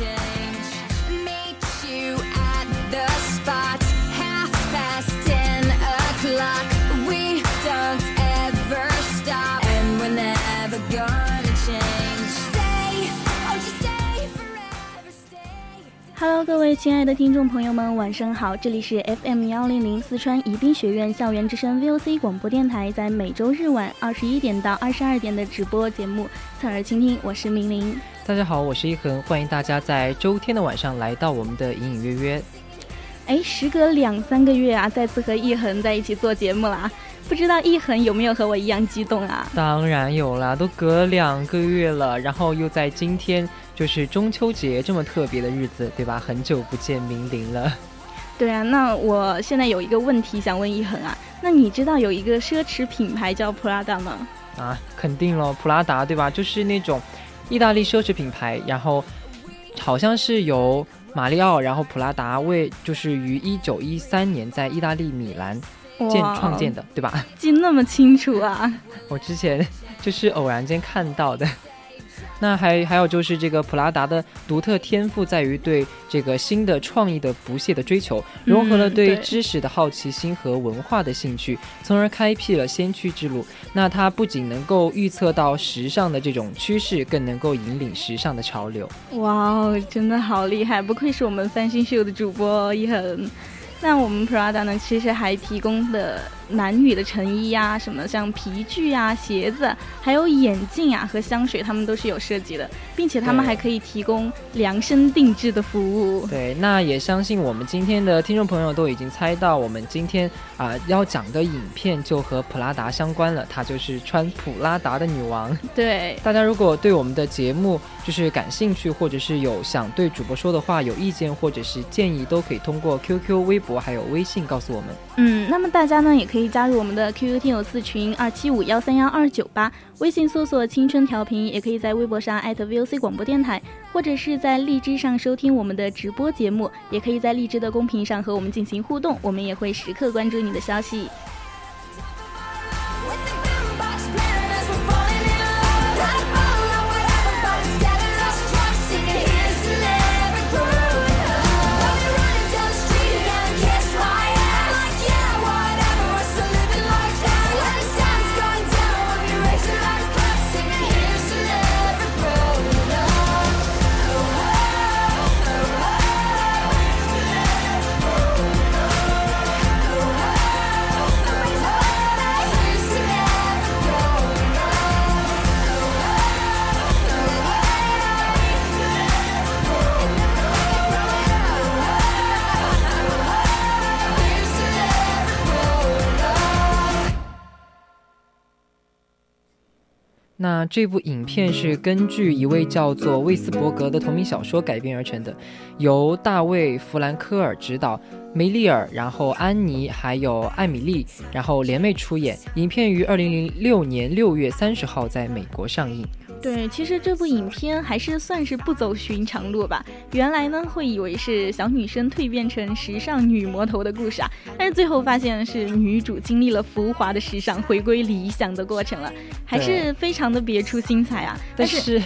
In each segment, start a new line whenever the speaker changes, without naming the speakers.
attention.
Hello，各位亲爱的听众朋友们，晚上好！这里是 FM 幺零零四川宜宾学院校园之声 VOC 广播电台，在每周日晚二十一点到二十二点的直播节目《侧耳倾听》，我是明玲。
大家好，我是一恒，欢迎大家在周天的晚上来到我们的隐隐约约。
哎，时隔两三个月啊，再次和一恒在一起做节目了，不知道一恒有没有和我一样激动啊？
当然有啦，都隔两个月了，然后又在今天。就是中秋节这么特别的日子，对吧？很久不见明玲了。
对啊，那我现在有一个问题想问一恒啊，那你知道有一个奢侈品牌叫普拉达吗？
啊，肯定了，普拉达对吧？就是那种意大利奢侈品牌，然后好像是由马里奥，然后普拉达为就是于一九一三年在意大利米兰建创建的，对吧？
记那么清楚啊！
我之前就是偶然间看到的。那还还有就是这个普拉达的独特天赋在于对这个新的创意的不懈的追求，融合了对知识的好奇心和文化的兴趣，从而开辟了先驱之路。那它不仅能够预测到时尚的这种趋势，更能够引领时尚的潮流。
哇哦，真的好厉害！不愧是我们翻新秀的主播一恒。那我们 Prada 呢，其实还提供的。男女的成衣呀，什么像皮具呀、鞋子，还有眼镜啊和香水，他们都是有设计的，并且他们还可以提供量身定制的服务。
对，那也相信我们今天的听众朋友都已经猜到，我们今天啊要讲的影片就和普拉达相关了，她就是穿普拉达的女王。
对，
大家如果对我们的节目就是感兴趣，或者是有想对主播说的话、有意见或者是建议，都可以通过 QQ、微博还有微信告诉我们。
嗯，那么大家呢也可以。可以加入我们的 QQ 听友四群二七五幺三幺二九八，微信搜索“青春调频”，也可以在微博上艾特 VOC 广播电台，或者是在荔枝上收听我们的直播节目，也可以在荔枝的公屏上和我们进行互动，我们也会时刻关注你的消息。
那这部影片是根据一位叫做魏斯伯格的同名小说改编而成的，由大卫·弗兰科尔执导，梅丽尔，然后安妮还有艾米丽，然后联袂出演。影片于二零零六年六月三十号在美国上映。
对，其实这部影片还是算是不走寻常路吧。原来呢，会以为是小女生蜕变成时尚女魔头的故事啊，但是最后发现是女主经历了浮华的时尚，回归理想的过程了，还是非常的别出心裁啊。
但是。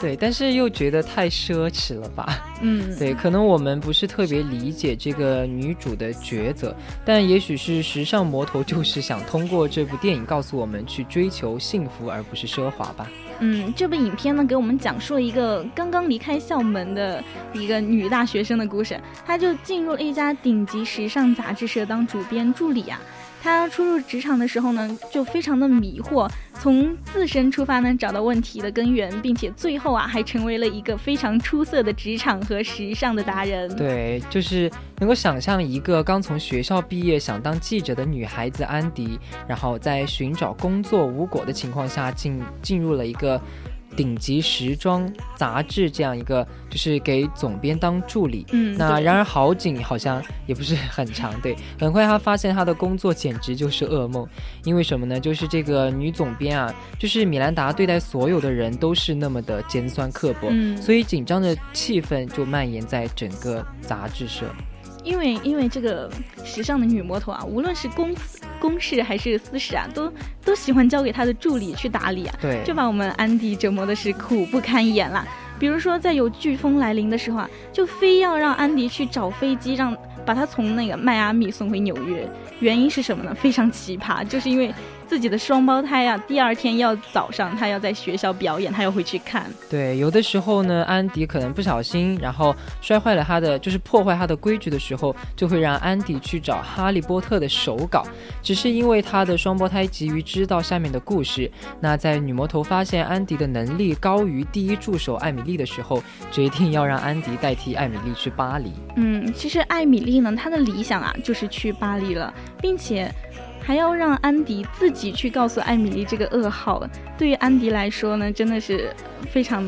对，但是又觉得太奢侈了吧？
嗯，
对，可能我们不是特别理解这个女主的抉择，但也许是时尚魔头就是想通过这部电影告诉我们去追求幸福而不是奢华吧。
嗯，这部影片呢，给我们讲述了一个刚刚离开校门的一个女大学生的故事，她就进入了一家顶级时尚杂志社当主编助理啊。他初入职场的时候呢，就非常的迷惑，从自身出发呢，找到问题的根源，并且最后啊，还成为了一个非常出色的职场和时尚的达人。
对，就是能够想象一个刚从学校毕业想当记者的女孩子安迪，然后在寻找工作无果的情况下，进进入了一个。顶级时装杂志这样一个，就是给总编当助理。
嗯，
那然而好景好像也不是很长。对，很快他发现他的工作简直就是噩梦，因为什么呢？就是这个女总编啊，就是米兰达对待所有的人都是那么的尖酸刻薄，所以紧张的气氛就蔓延在整个杂志社。
因为因为这个时尚的女魔头啊，无论是公司公事还是私事啊，都都喜欢交给他的助理去打理啊，
对，
就把我们安迪折磨的是苦不堪言啦。比如说，在有飓风来临的时候啊，就非要让安迪去找飞机，让把他从那个迈阿密送回纽约。原因是什么呢？非常奇葩，就是因为。自己的双胞胎啊，第二天要早上他要在学校表演，他要回去看。
对，有的时候呢，安迪可能不小心，然后摔坏了他的，就是破坏他的规矩的时候，就会让安迪去找哈利波特的手稿。只是因为他的双胞胎急于知道下面的故事，那在女魔头发现安迪的能力高于第一助手艾米丽的时候，决定要让安迪代替艾米丽去巴黎。
嗯，其实艾米丽呢，她的理想啊，就是去巴黎了，并且。还要让安迪自己去告诉艾米丽这个噩耗，对于安迪来说呢，真的是非常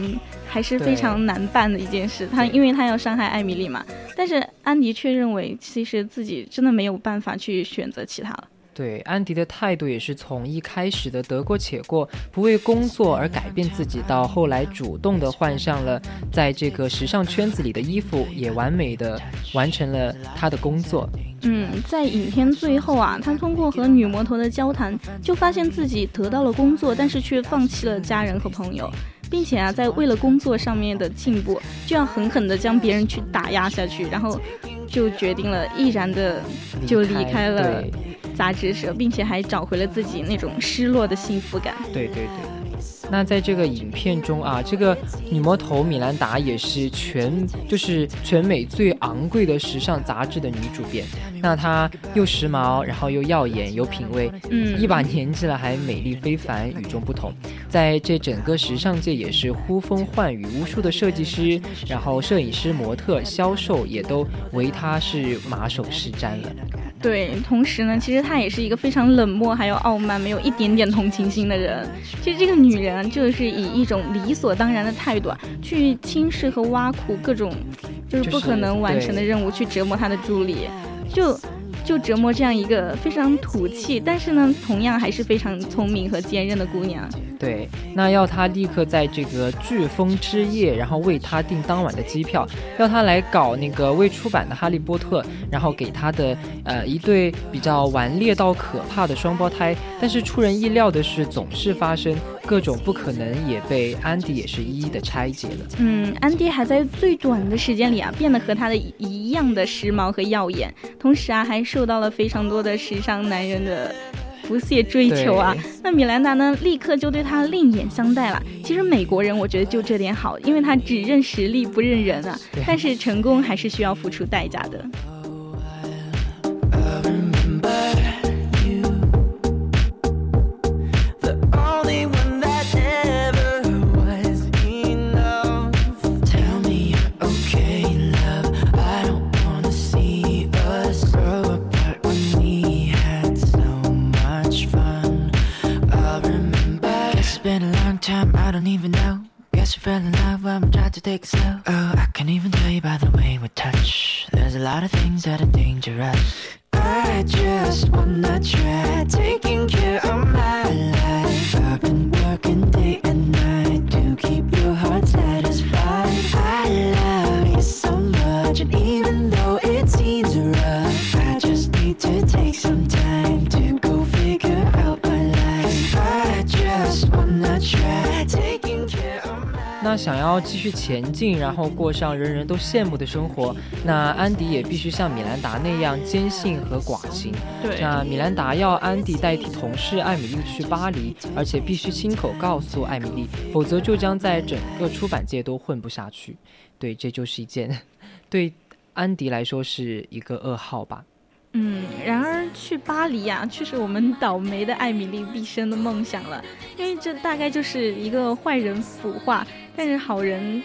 还是非常难办的一件事。他因为他要伤害艾米丽嘛，但是安迪却认为其实自己真的没有办法去选择其他了。
对安迪的态度也是从一开始的得过且过，不为工作而改变自己，到后来主动的换上了在这个时尚圈子里的衣服，也完美的完成了他的工作。
嗯，在影片最后啊，他通过和女魔头的交谈，就发现自己得到了工作，但是却放弃了家人和朋友，并且啊，在为了工作上面的进步，就要狠狠的将别人去打压下去，然后就决定了毅然的就离开了。杂志社，并且还找回了自己那种失落的幸福感。
对对对。那在这个影片中啊，这个女魔头米兰达也是全就是全美最昂贵的时尚杂志的女主编。那她又时髦，然后又耀眼，有品味，
嗯，
一把年纪了还美丽非凡，与众不同。在这整个时尚界也是呼风唤雨，无数的设计师、然后摄影师、模特、销售也都为她是马首是瞻了。
对，同时呢，其实她也是一个非常冷漠还有傲慢，没有一点点同情心的人。其实这个女人。就是以一种理所当然的态度啊，去轻视和挖苦各种就是不可能完成的任务，去折磨她的助理，就就折磨这样一个非常土气，但是呢，同样还是非常聪明和坚韧的姑娘。
对，那要他立刻在这个飓风之夜，然后为他订当晚的机票，要他来搞那个未出版的《哈利波特》，然后给他的呃一对比较顽劣到可怕的双胞胎。但是出人意料的是，总是发生各种不可能，也被安迪也是一一的拆解了。
嗯，安迪还在最短的时间里啊，变得和他的一样的时髦和耀眼，同时啊，还受到了非常多的时尚男人的。不懈追求啊，那米兰达呢？立刻就对他另眼相待了。其实美国人，我觉得就这点好，因为他只认实力不认人啊。但是成功还是需要付出代价的。
Fell in love we tried to take it slow. Oh, I can't even tell you by the way we touch. There's a lot of things that are dangerous. I just wanna try taking care of my life.
那想要继续前进，然后过上人人都羡慕的生活，那安迪也必须像米兰达那样坚信和寡情。
对，
那米兰达要安迪代替同事艾米丽去巴黎，而且必须亲口告诉艾米丽，否则就将在整个出版界都混不下去。对，这就是一件对安迪来说是一个噩耗吧。
嗯，然而去巴黎呀，却是我们倒霉的艾米丽毕生的梦想了，因为这大概就是一个坏人腐化，但是好人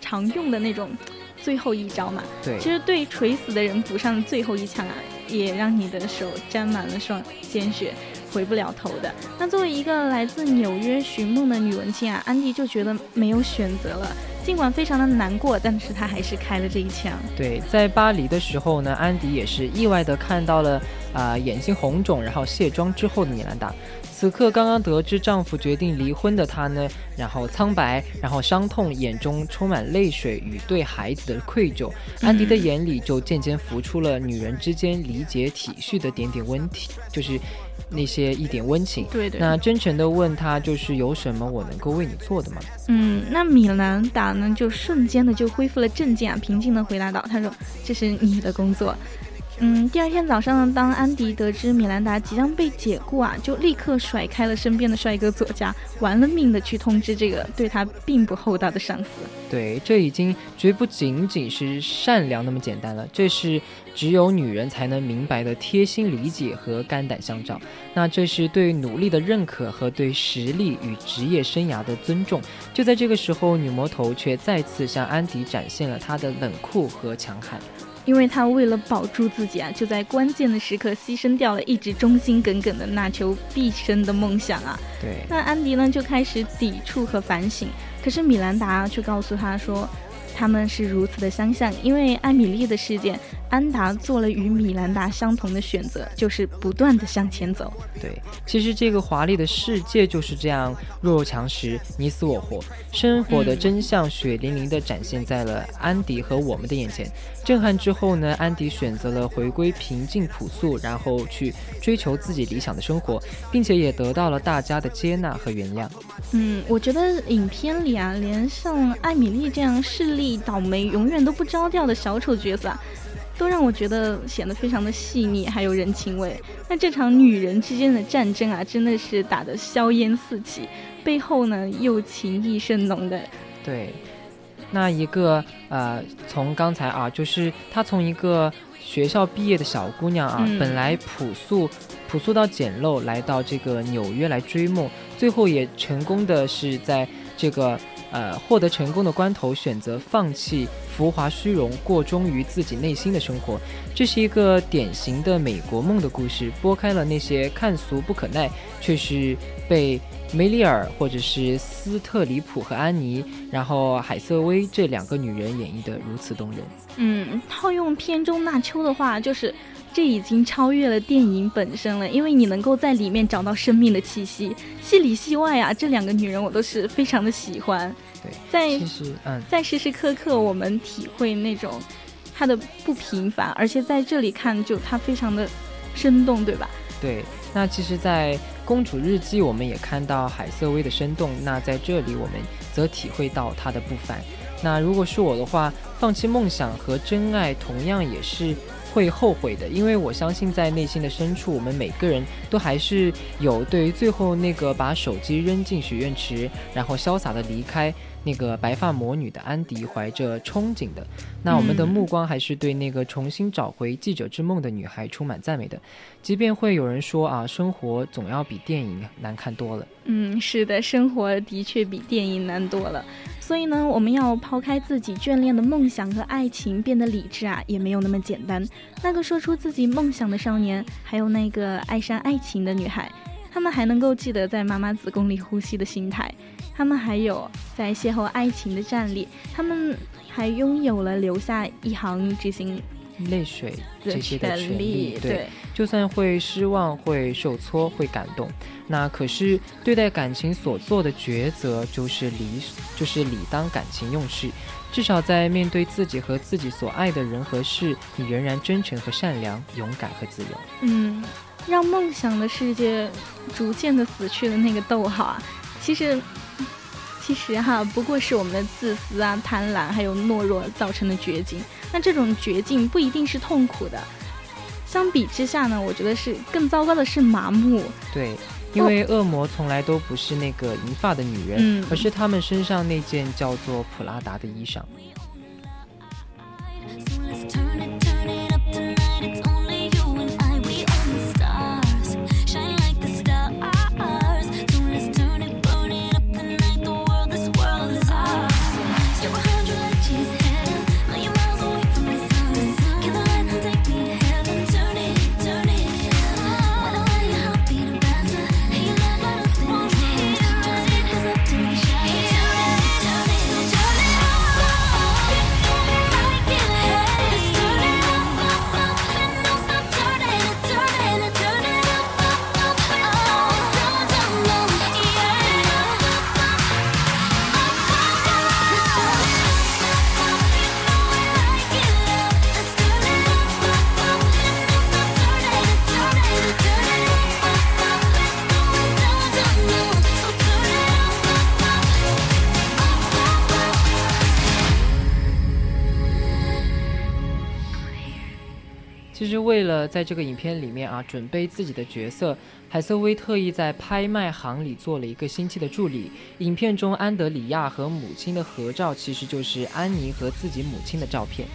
常用的那种最后一招嘛。
对，
其实对垂死的人补上最后一枪啊，也让你的手沾满了双鲜血，回不了头的。那作为一个来自纽约寻梦的女文青啊，安迪就觉得没有选择了。尽管非常的难过，但是他还是开了这一枪。
对，在巴黎的时候呢，安迪也是意外的看到了啊，眼睛红肿，然后卸妆之后的米兰达。此刻刚刚得知丈夫决定离婚的她呢，然后苍白，然后伤痛，眼中充满泪水与对孩子的愧疚。安迪的眼里就渐渐浮出了女人之间理解体恤的点点温体，就是。那些一点温情，
对对。
那真诚的问他，就是有什么我能够为你做的吗？
嗯，那米兰达呢，就瞬间的就恢复了镇静啊，平静的回答道：“他说这是你的工作。”嗯，第二天早上，当安迪得知米兰达即将被解雇啊，就立刻甩开了身边的帅哥作家，玩了命的去通知这个对他并不厚道的上司。
对，这已经绝不仅仅是善良那么简单了，这是只有女人才能明白的贴心理解和肝胆相照。那这是对努力的认可和对实力与职业生涯的尊重。就在这个时候，女魔头却再次向安迪展现了她的冷酷和强悍。
因为他为了保住自己啊，就在关键的时刻牺牲掉了一直忠心耿耿的那球毕生的梦想啊。
对。
那安迪呢就开始抵触和反省，可是米兰达却告诉他说，他们是如此的相像，因为艾米丽的事件。安达做了与米兰达相同的选择，就是不断的向前走。
对，其实这个华丽的世界就是这样弱肉强食，你死我活，生活的真相血淋淋的展现在了安迪和我们的眼前。震撼之后呢，安迪选择了回归平静朴素，然后去追求自己理想的生活，并且也得到了大家的接纳和原谅。
嗯，我觉得影片里啊，连像艾米丽这样势利倒霉、永远都不着调的小丑角色啊。都让我觉得显得非常的细腻，还有人情味。那这场女人之间的战争啊，真的是打得硝烟四起，背后呢又情意甚浓的。
对，那一个呃，从刚才啊，就是她从一个学校毕业的小姑娘啊，本来朴素朴素到简陋，来到这个纽约来追梦，最后也成功的是在这个。呃，获得成功的关头，选择放弃浮华虚荣，过忠于自己内心的生活，这是一个典型的美国梦的故事，拨开了那些看俗不可耐，却是被梅里尔或者是斯特里普和安妮，然后海瑟薇这两个女人演绎的如此动人。
嗯，套用片中那秋的话，就是。这已经超越了电影本身了，因为你能够在里面找到生命的气息，戏里戏外啊，这两个女人我都是非常的喜欢。
对，
在
其实嗯，
在时时刻刻我们体会那种她的不平凡，而且在这里看就她非常的生动，对吧？
对，那其实，在《公主日记》我们也看到海瑟薇的生动，那在这里我们则体会到她的不凡。那如果是我的话，放弃梦想和真爱同样也是。会后悔的，因为我相信在内心的深处，我们每个人都还是有对于最后那个把手机扔进许愿池，然后潇洒的离开那个白发魔女的安迪怀着憧憬的。那我们的目光还是对那个重新找回记者之梦的女孩充满赞美的，即便会有人说啊，生活总要比电影难看多了。
嗯，是的，生活的确比电影难多了。所以呢，我们要抛开自己眷恋的梦想和爱情，变得理智啊，也没有那么简单。那个说出自己梦想的少年，还有那个爱上爱情的女孩，他们还能够记得在妈妈子宫里呼吸的心态，他们还有在邂逅爱情的战力，他们还拥有了留下一行执行。
泪水这些的权利，
对，
就算会失望、会受挫、会感动，那可是对待感情所做的抉择，就是理，就是理当感情用事。至少在面对自己和自己所爱的人和事，你仍然真诚和善良、勇敢和自由。
嗯，让梦想的世界逐渐的死去的那个逗号啊，其实。其实哈，不过是我们的自私啊、贪婪还有懦弱造成的绝境。那这种绝境不一定是痛苦的，相比之下呢，我觉得是更糟糕的是麻木。
对，因为恶魔从来都不是那个银发的女人，
嗯
而是他们身上那件叫做普拉达的衣裳。为了在这个影片里面啊准备自己的角色，海瑟薇特意在拍卖行里做了一个星期的助理。影片中安德里亚和母亲的合照，其实就是安妮和自己母亲的照片。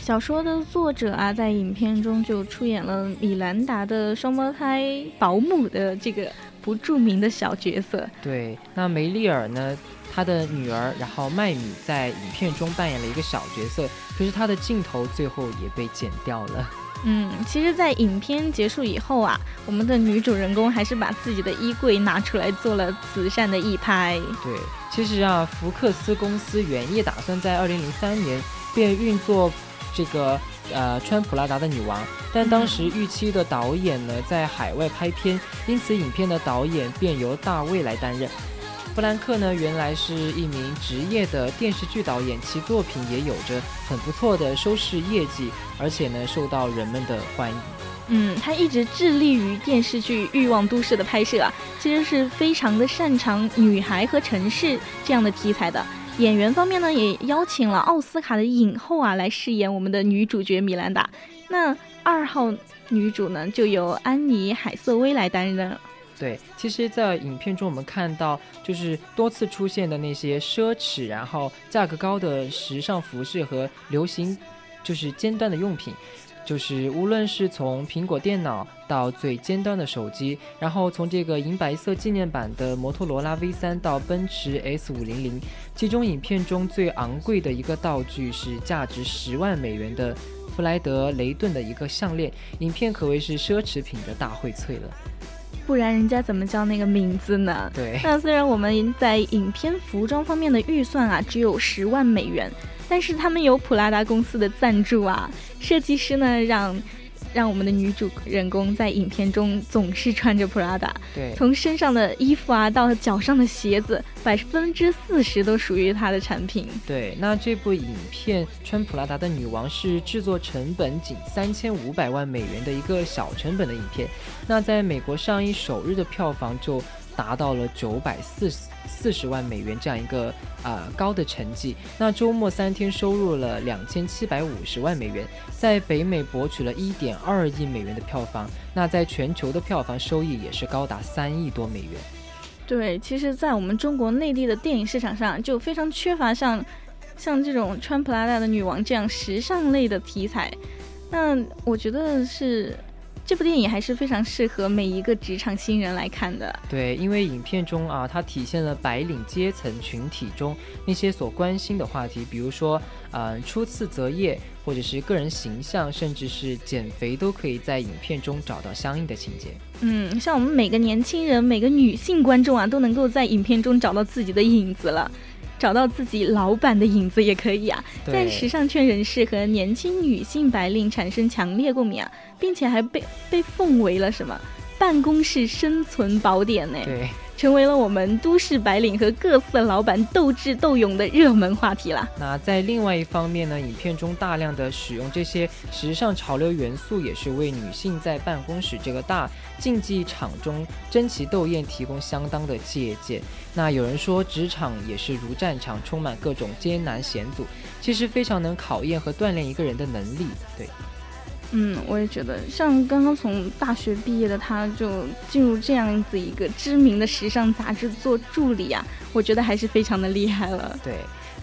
小说的作者啊，在影片中就出演了米兰达的双胞胎保姆的这个不著名的小角色。
对，那梅丽尔呢，她的女儿，然后麦米在影片中扮演了一个小角色，可是他的镜头最后也被剪掉了。
嗯，其实，在影片结束以后啊，我们的女主人公还是把自己的衣柜拿出来做了慈善的一拍。
对，其实啊，福克斯公司原意打算在二零零三年便运作这个呃穿普拉达的女王，但当时预期的导演呢在海外拍片，因此影片的导演便由大卫来担任。弗兰克呢原来是一名职业的电视剧导演，其作品也有着很不错的收视业绩，而且呢受到人们的欢迎。
嗯，他一直致力于电视剧《欲望都市》的拍摄啊，其实是非常的擅长女孩和城市这样的题材的。演员方面呢，也邀请了奥斯卡的影后啊来饰演我们的女主角米兰达。那二号女主呢，就由安妮海瑟薇来担任。
对，其实，在影片中我们看到，就是多次出现的那些奢侈，然后价格高的时尚服饰和流行，就是尖端的用品，就是无论是从苹果电脑到最尖端的手机，然后从这个银白色纪念版的摩托罗拉 V3 到奔驰 S 五零零，其中影片中最昂贵的一个道具是价值十万美元的弗莱德雷顿的一个项链，影片可谓是奢侈品的大荟萃了。
不然人家怎么叫那个名字呢？
对。
那虽然我们在影片服装方面的预算啊只有十万美元，但是他们有普拉达公司的赞助啊，设计师呢让让我们的女主人公在影片中总是穿着普拉达，
对，
从身上的衣服啊到脚上的鞋子，百分之四十都属于她的产品。
对，那这部影片《穿普拉达的女王》是制作成本仅三千五百万美元的一个小成本的影片，那在美国上映首日的票房就达到了九百四四十万美元这样一个啊、高的成绩。那周末三天收入了两千七百五十万美元，在北美博取了一点二亿美元的票房，那在全球的票房收益也是高达三亿多美元。
对，其实，在我们中国内地的电影市场上，就非常缺乏像像这种穿普拉达的女王这样时尚类的题材。那我觉得是这部电影还是非常适合每一个职场新人来看的。
对，因为影片中啊，它体现了白领阶层群体中那些所关心的话题，比如说，呃，初次择业，或者是个人形象，甚至是减肥，都可以在影片中找到相应的情节。
嗯，像我们每个年轻人、每个女性观众啊，都能够在影片中找到自己的影子了。找到自己老板的影子也可以啊，在时尚圈人士和年轻女性白领产生强烈共鸣啊，并且还被被奉为了什么办公室生存宝典呢？
对，
成为了我们都市白领和各色老板斗智斗勇的热门话题啦。
那在另外一方面呢，影片中大量的使用这些时尚潮流元素，也是为女性在办公室这个大竞技场中争奇斗艳提供相当的借鉴。那有人说，职场也是如战场，充满各种艰难险阻，其实非常能考验和锻炼一个人的能力。对。
嗯，我也觉得，像刚刚从大学毕业的他，就进入这样子一个知名的时尚杂志做助理啊，我觉得还是非常的厉害了。
对。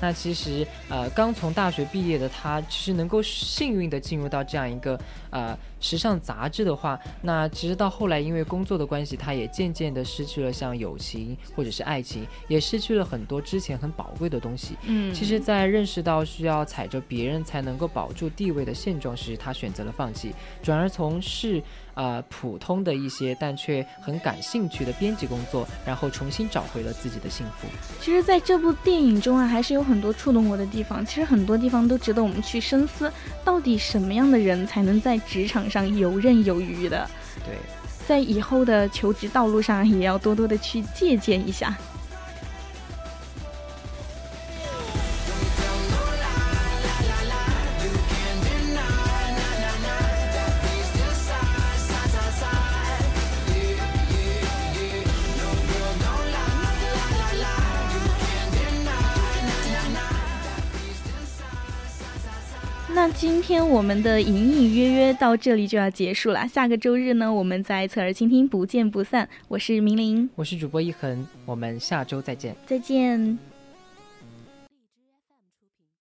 那其实，呃，刚从大学毕业的他，其实能够幸运的进入到这样一个呃时尚杂志的话，那其实到后来因为工作的关系，他也渐渐的失去了像友情或者是爱情，也失去了很多之前很宝贵的东西。
嗯，
其实，在认识到需要踩着别人才能够保住地位的现状时，他选择了放弃，转而从事。呃，普通的一些，但却很感兴趣的编辑工作，然后重新找回了自己的幸福。
其实，在这部电影中啊，还是有很多触动我的地方。其实很多地方都值得我们去深思，到底什么样的人才能在职场上游刃有余的？
对，
在以后的求职道路上，也要多多的去借鉴一下。天我们的隐隐约约到这里就要结束了。下个周日呢，我们在侧耳倾听不见不散。我是明玲，
我是主播一恒，我们下周再见。
再见。